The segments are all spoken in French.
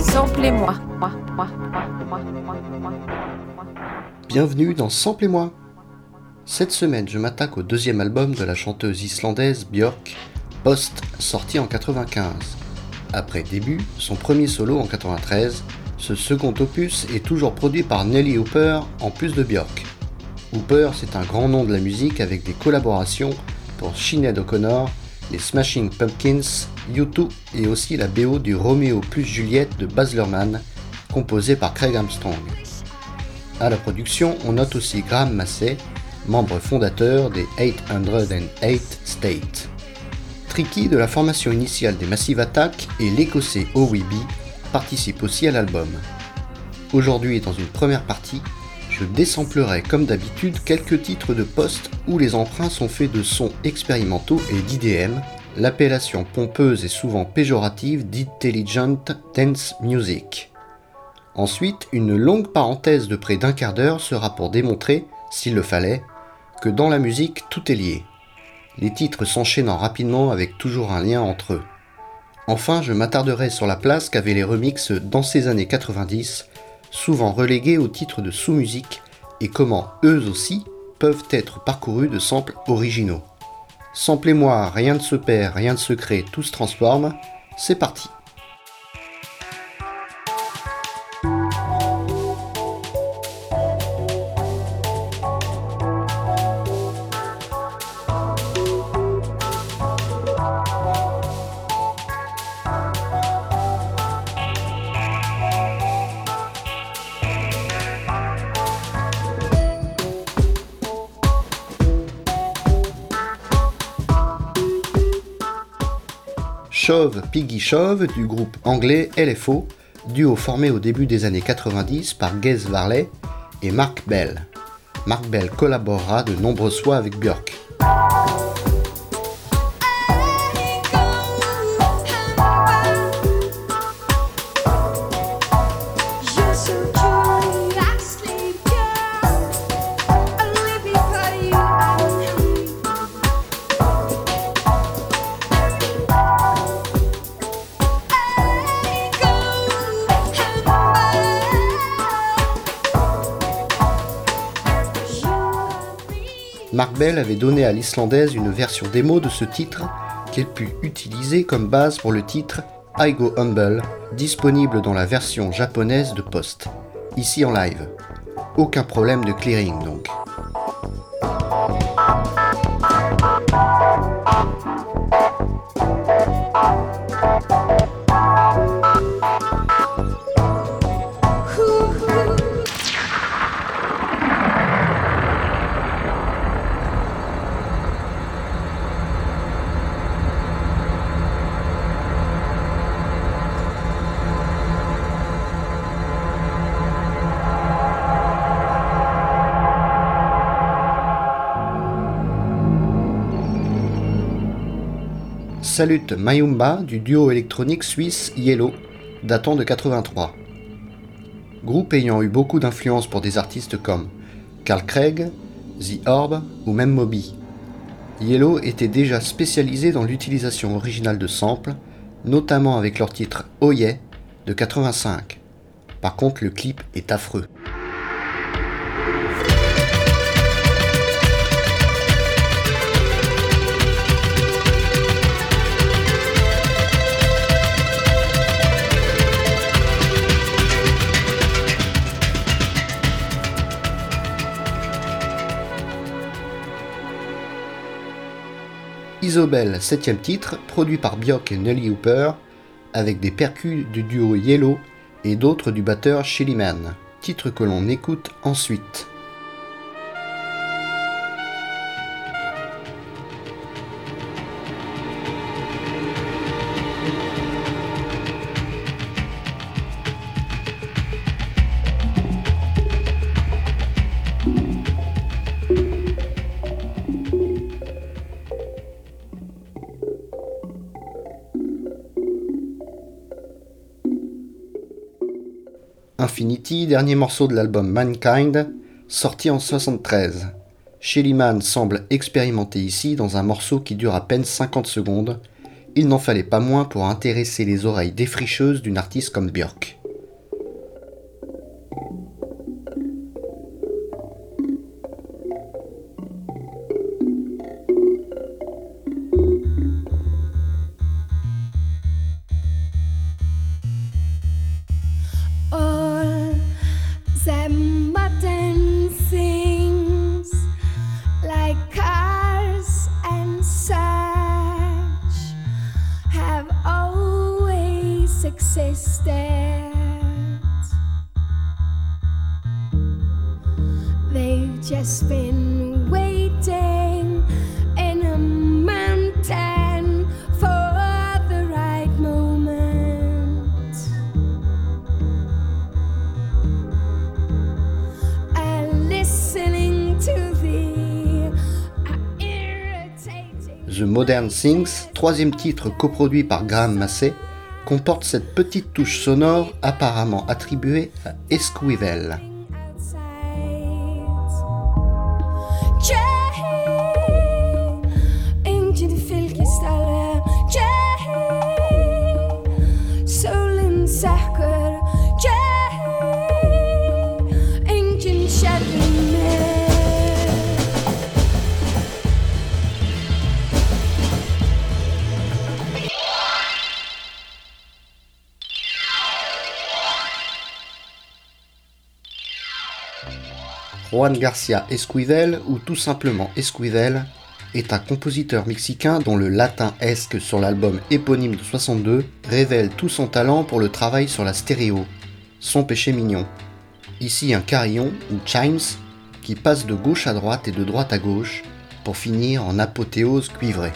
Samplez-moi. Bienvenue dans Samplez-moi. Cette semaine, je m'attaque au deuxième album de la chanteuse islandaise Björk, Post, sorti en 95. Après début, son premier solo en 93, ce second opus est toujours produit par Nelly Hooper en plus de Björk. Hooper, c'est un grand nom de la musique avec des collaborations pour Sinead O'Connor, les Smashing Pumpkins, U2 et aussi la BO du Romeo plus Juliette de Baz Luhrmann, composé par Craig Armstrong. À la production, on note aussi Graham Massey, membre fondateur des 808 States. Tricky de la formation initiale des Massive Attack et l'écossais OWB participent aussi à l'album. Aujourd'hui, dans une première partie, je désamplerai comme d'habitude quelques titres de poste où les emprunts sont faits de sons expérimentaux et d'IDM, l'appellation pompeuse et souvent péjorative d'Intelligent Dance Music. Ensuite, une longue parenthèse de près d'un quart d'heure sera pour démontrer, s'il le fallait, que dans la musique tout est lié, les titres s'enchaînant rapidement avec toujours un lien entre eux. Enfin, je m'attarderai sur la place qu'avaient les remixes dans ces années 90, souvent relégués au titre de sous-musique, et comment eux aussi peuvent être parcourus de samples originaux. Samplez-moi, rien ne se perd, rien ne se crée, tout se transforme, c'est parti. Chauve Piggy Chauve du groupe anglais LFO, duo formé au début des années 90 par Gaz Varley et Mark Bell. Mark Bell collaborera de nombreuses fois avec Björk. Mark Bell avait donné à l'islandaise une version démo de ce titre qu'elle put utiliser comme base pour le titre I Go Humble, disponible dans la version japonaise de Post, ici en live. Aucun problème de clearing donc. Salute Mayumba du duo électronique suisse Yellow, datant de 83. Groupe ayant eu beaucoup d'influence pour des artistes comme Carl Craig, The Orb ou même Moby. Yellow était déjà spécialisé dans l'utilisation originale de samples, notamment avec leur titre Oh Yeah de 85. Par contre, le clip est affreux. Isobel, septième titre, produit par Björk et Nelly Hooper, avec des percus du duo Yellow et d'autres du batteur Shelly Man, titre que l'on écoute ensuite. Infinity, dernier morceau de l'album Mankind, sorti en 73. Shellyman semble expérimenter ici dans un morceau qui dure à peine 50 secondes. Il n'en fallait pas moins pour intéresser les oreilles défricheuses d'une artiste comme Björk. Things, troisième titre coproduit par Graham Massey, comporte cette petite touche sonore apparemment attribuée à Esquivel. Juan Garcia Esquivel, ou tout simplement Esquivel, est un compositeur mexicain dont le latin esque sur l'album éponyme de 62 révèle tout son talent pour le travail sur la stéréo, son péché mignon. Ici un carillon, ou chimes, qui passe de gauche à droite et de droite à gauche pour finir en apothéose cuivrée.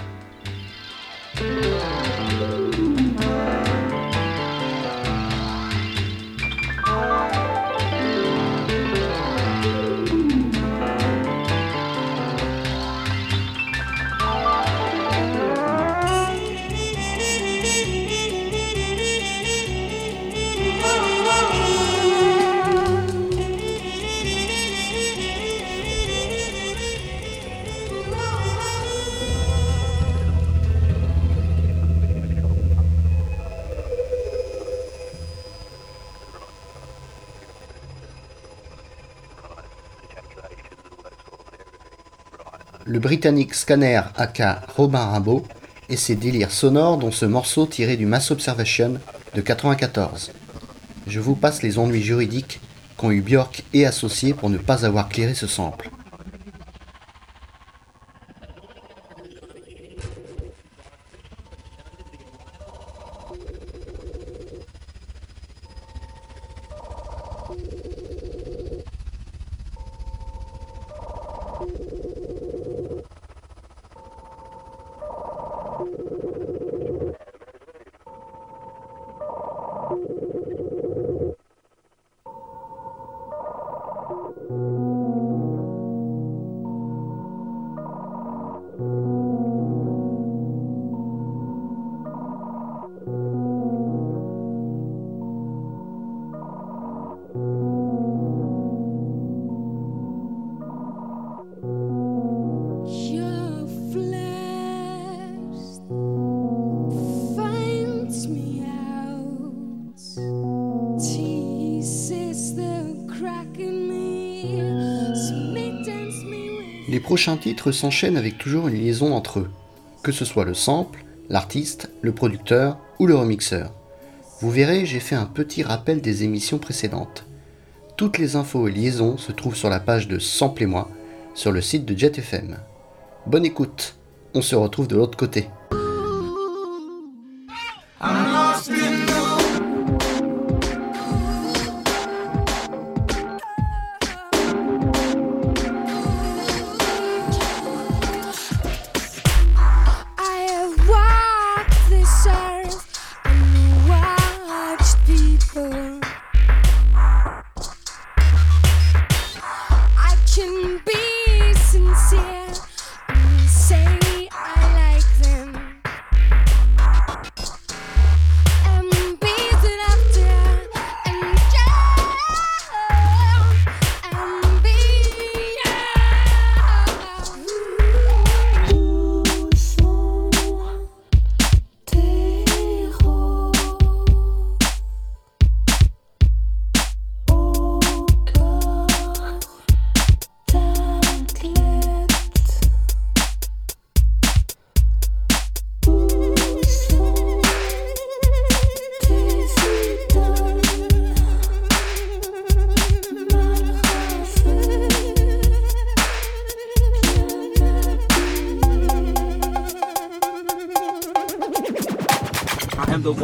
Le britannique Scanner aka Robin Rimbaud et ses délires sonores dont ce morceau tiré du Mass Observation de 94. Je vous passe les ennuis juridiques qu'ont eu Björk et associés pour ne pas avoir clairé ce sample. Prochains titres s'enchaînent avec toujours une liaison entre eux, que ce soit le sample, l'artiste, le producteur ou le remixeur. Vous verrez, j'ai fait un petit rappel des émissions précédentes. Toutes les infos et liaisons se trouvent sur la page de Samplez-moi sur le site de JetFM. Bonne écoute, on se retrouve de l'autre côté.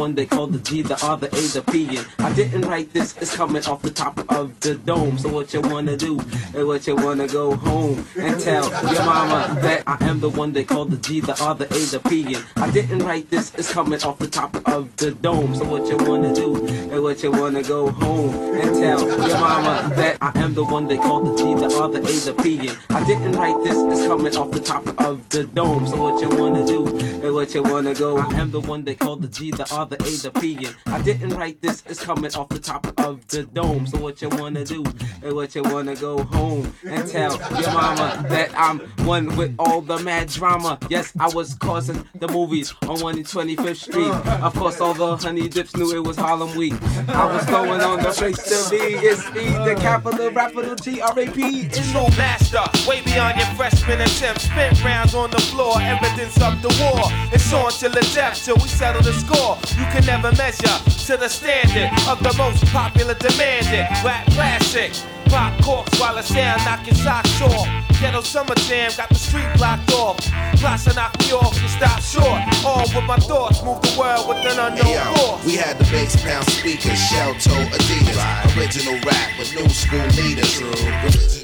One they call the G, the R, the A, the P. And I didn't write this, it's coming off the top of the dome. So what you wanna do? And what you wanna go home and tell your mama that I am the one they call the G, the R, the A, the P. And I didn't write this, it's coming off the top of the dome. So what you wanna do? And what you wanna go home and tell your mama that I am the one they call the G, the R, the A, the P. And I didn't write this, it's coming off the top of the dome. So what you wanna do? And what you wanna go? I am the one they call the G, the R, A, the P. I didn't write this, it's coming off the top of the dome. So what you wanna do? And what you wanna go home and tell your mama that I'm one with all the mad drama. Yes, I was causing the movies on 125th Street. Of course, all the honey dips knew it was Harlem Week. I was going on the place to be. It's me, the capital rapper, the G R A P. True master, way beyond your freshman attempts. Spent rounds on the floor, evidence of the war. It's on till the death, till we settle the score. You can never measure to the standard of the most popular demanded rap classic. Pop corks while the sound knock your socks off. Ghetto summer jam got the street blocked off. Plus I knock me off and stop short. All with my thoughts, move the world with an unknown Hey, force. we had the bass pound speakers, shell toe Adidas. Original rap with new school leaders.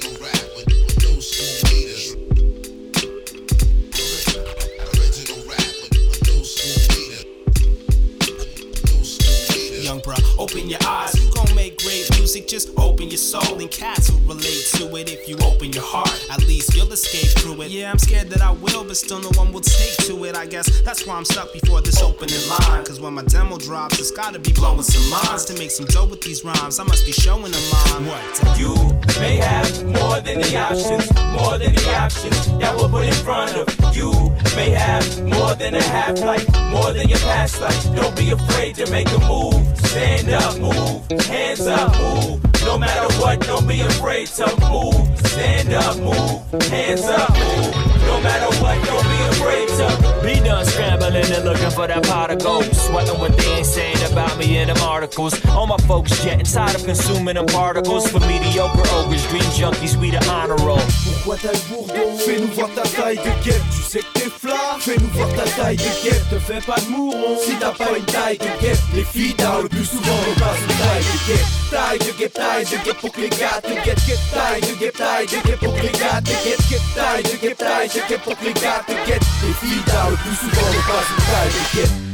Music, just open your soul. And cats will relate to it if you open your heart. At least you'll escape through it. Yeah, I'm scared that I will, but still no one will take to it. I guess that's why I'm stuck before this opening line. Cause when my demo drops, it's gotta be blowing some minds. To make some dough with these rhymes, I must be showing them mine. What? You may have more than the options, more than the options that will put in front of you. May have more than a half life, more than your past life. Don't be afraid to make a move. Stand up, move. Hands up, move. No matter what, don't be afraid to move. Stand up, move. Hands up, move. No matter what, don't be afraid to Be done scrambling and looking for that pot of gold. Sweating what they ain't saying about me in them articles. All my folks getting tired of consuming them particles. For mediocre ogres, dream junkies, we the honor roll. Pourquoi t'as le bourdon Fais-nous voir ta taille de guêpe, tu sais que t'es flat Fais-nous voir ta taille de guêpe, te fais pas de mouron Si t'as pas une taille de guêpe, les filles le plus souvent on passe une taille de guêpe Taille de guêpe, taille de guêpe pour que les gars te guettent Taille de guêpe, taille de guêpe pour que les gars te guettent Taille de guêpe, taille de guêpe pour que les gars te guettent Les filles le plus souvent on passe une taille de guêpe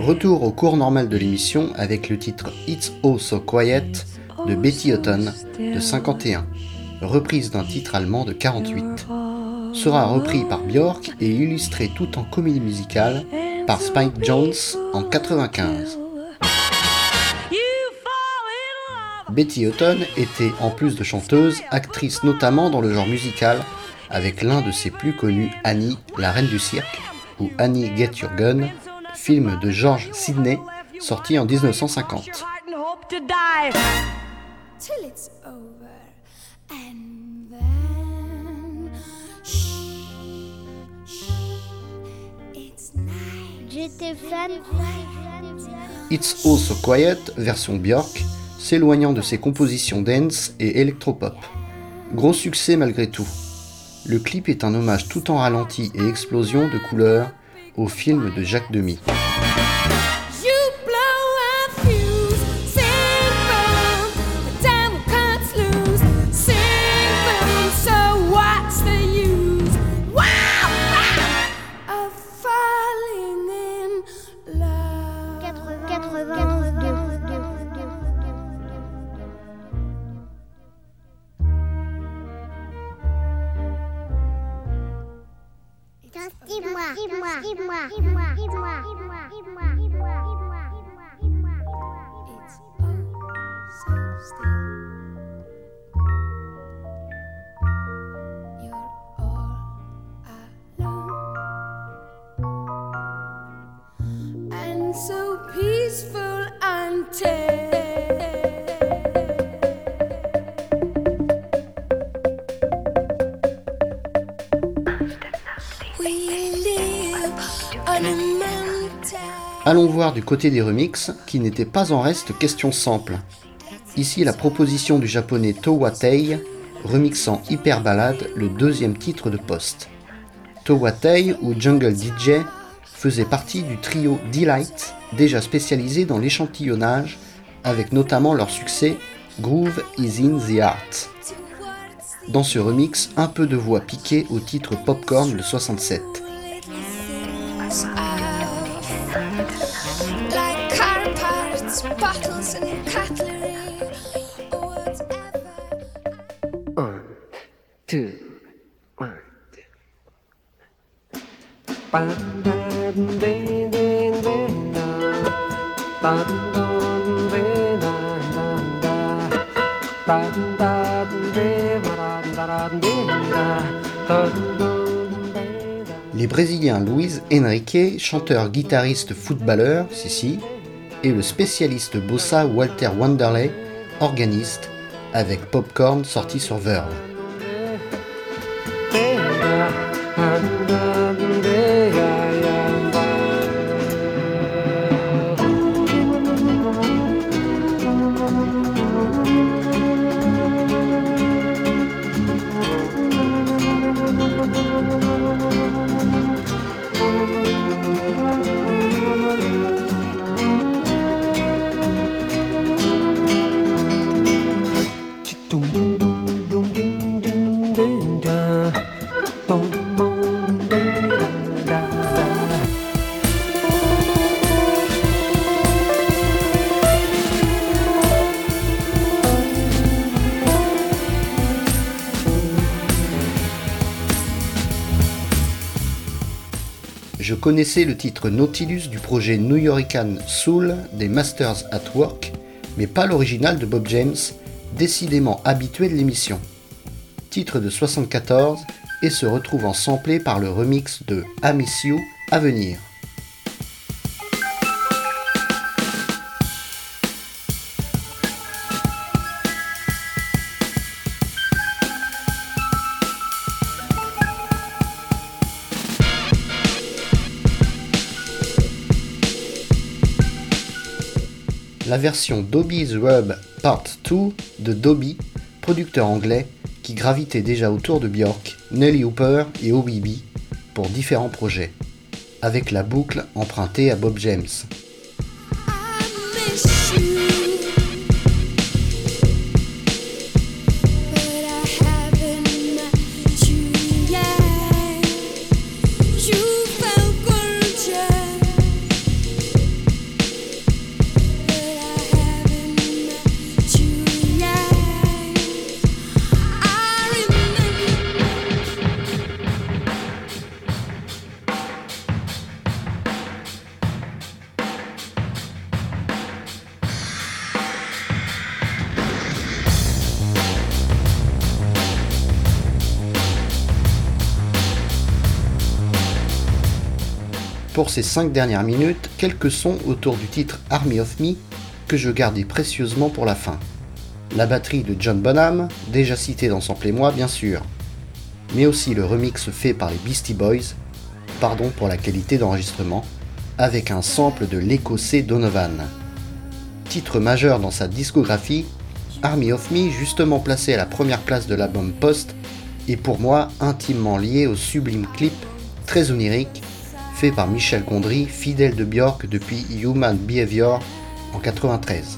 Retour au cours normal de l'émission avec le titre It's Oh So Quiet de Betty Hutton de 51. reprise d'un titre allemand de 48. Sera repris par Björk et illustré tout en comédie musicale par Spike Jones en 95. Betty Hutton était, en plus de chanteuse, actrice notamment dans le genre musical, avec l'un de ses plus connus Annie, la reine du cirque, ou Annie Get Your Gun, film de George Sidney, sorti en 1950. till it's over and then shh, shh, it's night. J'étais fan. It's All So Quiet, version Björk, s'éloignant de ses compositions dance et électropop. Gros succès malgré tout. Le clip est un hommage tout en ralenti et explosion de couleurs au film de Jacques Demy. Allons voir du côté des remixes, qui n'étaient pas en reste question simple. Ici la proposition du japonais Towa Tei, remixant Hyper Ballade, le deuxième titre de Post. Towa Tei ou Jungle DJ faisait partie du trio Delight, déjà spécialisé dans l'échantillonnage, avec notamment leur succès Groove is in the Art. Dans ce remix, un peu de voix piquée au titre Popcorn le 67. Like car parts, bottles and cutlery, or whatever. two, one, two. Les Brésiliens Luiz Henrique, chanteur, guitariste, footballeur, Sissi, et le spécialiste bossa Walter Wanderley, organiste, avec Popcorn sorti sur Verve. Je connaissais le titre Nautilus du projet New Yorkan Soul des Masters at Work, mais pas l'original de Bob James, décidément habitué de l'émission. Titre de 74 et se retrouvant samplé par le remix de I Miss You à venir. La version Dobby's Rub Part 2 de Dobby, producteur anglais qui gravitait déjà autour de Björk, Nelly Hooper et OBB pour différents projets, avec la boucle empruntée à Bob James. Pour ces 5 dernières minutes, quelques sons autour du titre Army of Me que je gardais précieusement pour la fin. La batterie de John Bonham, déjà cité dans Sample et moi bien sûr, mais aussi le remix fait par les Beastie Boys, pardon pour la qualité d'enregistrement, avec un sample de l'écossais Donovan. Titre majeur dans sa discographie, Army of Me, justement placé à la première place de l'album Post, est pour moi intimement lié au sublime clip très onirique fait par Michel Gondry, fidèle de Björk depuis Human Behavior en 93.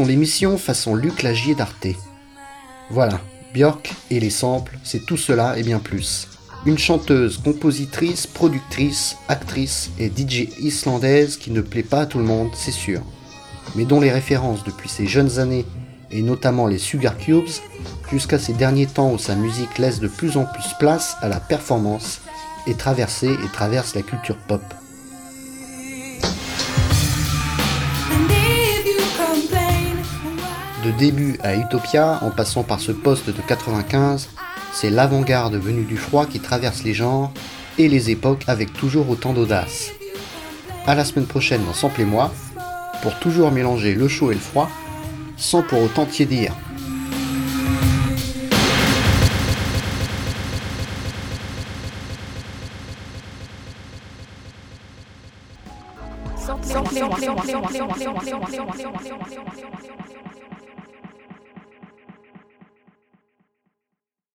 Finissons l'émission façon Luc Lagier d'Arte. Voilà, Björk et les samples, c'est tout cela et bien plus. Une chanteuse, compositrice, productrice, actrice et DJ islandaise qui ne plaît pas à tout le monde, c'est sûr. Mais dont les références depuis ses jeunes années, et notamment les Sugar Cubes, jusqu'à ces derniers temps où sa musique laisse de plus en plus place à la performance, est traversée et traverse la culture pop. Début à Utopia, en passant par ce poste de 95, c'est l'avant-garde venue du froid qui traverse les genres et les époques avec toujours autant d'audace. À la semaine prochaine dans Sample et moi, pour toujours mélanger le chaud et le froid, sans pour autant tiédir.